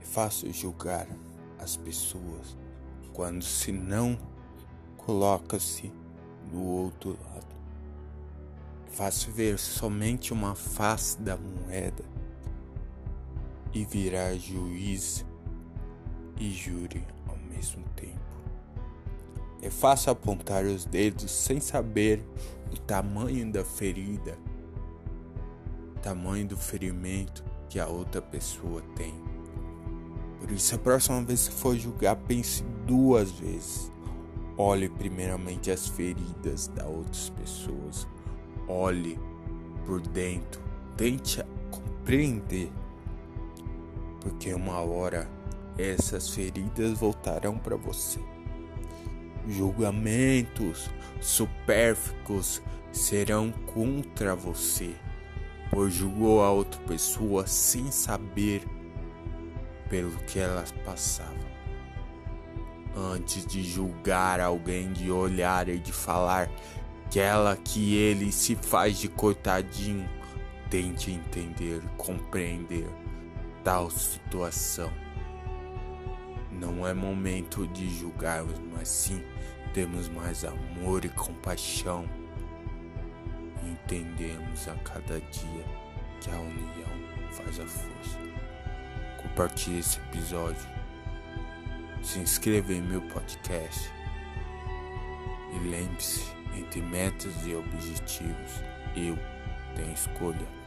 É fácil julgar as pessoas quando se não coloca-se do outro lado. É fácil ver somente uma face da moeda e virar juiz e júri ao mesmo tempo. É fácil apontar os dedos sem saber o tamanho da ferida, o tamanho do ferimento que a outra pessoa tem. Por isso, a próxima vez que for julgar, pense duas vezes. Olhe primeiramente as feridas das outras pessoas. Olhe por dentro. Tente compreender. Porque uma hora essas feridas voltarão para você. Julgamentos supérfluos serão contra você, pois julgou a outra pessoa sem saber pelo que elas passavam. Antes de julgar alguém, de olhar e de falar que ela que ele se faz de coitadinho, tente entender, compreender tal situação. Não é momento de julgarmos, mas sim temos mais amor e compaixão. Entendemos a cada dia que a união faz a força. Compartilhe esse episódio. Se inscreva em meu podcast. E lembre-se, entre metas e objetivos, eu tenho escolha.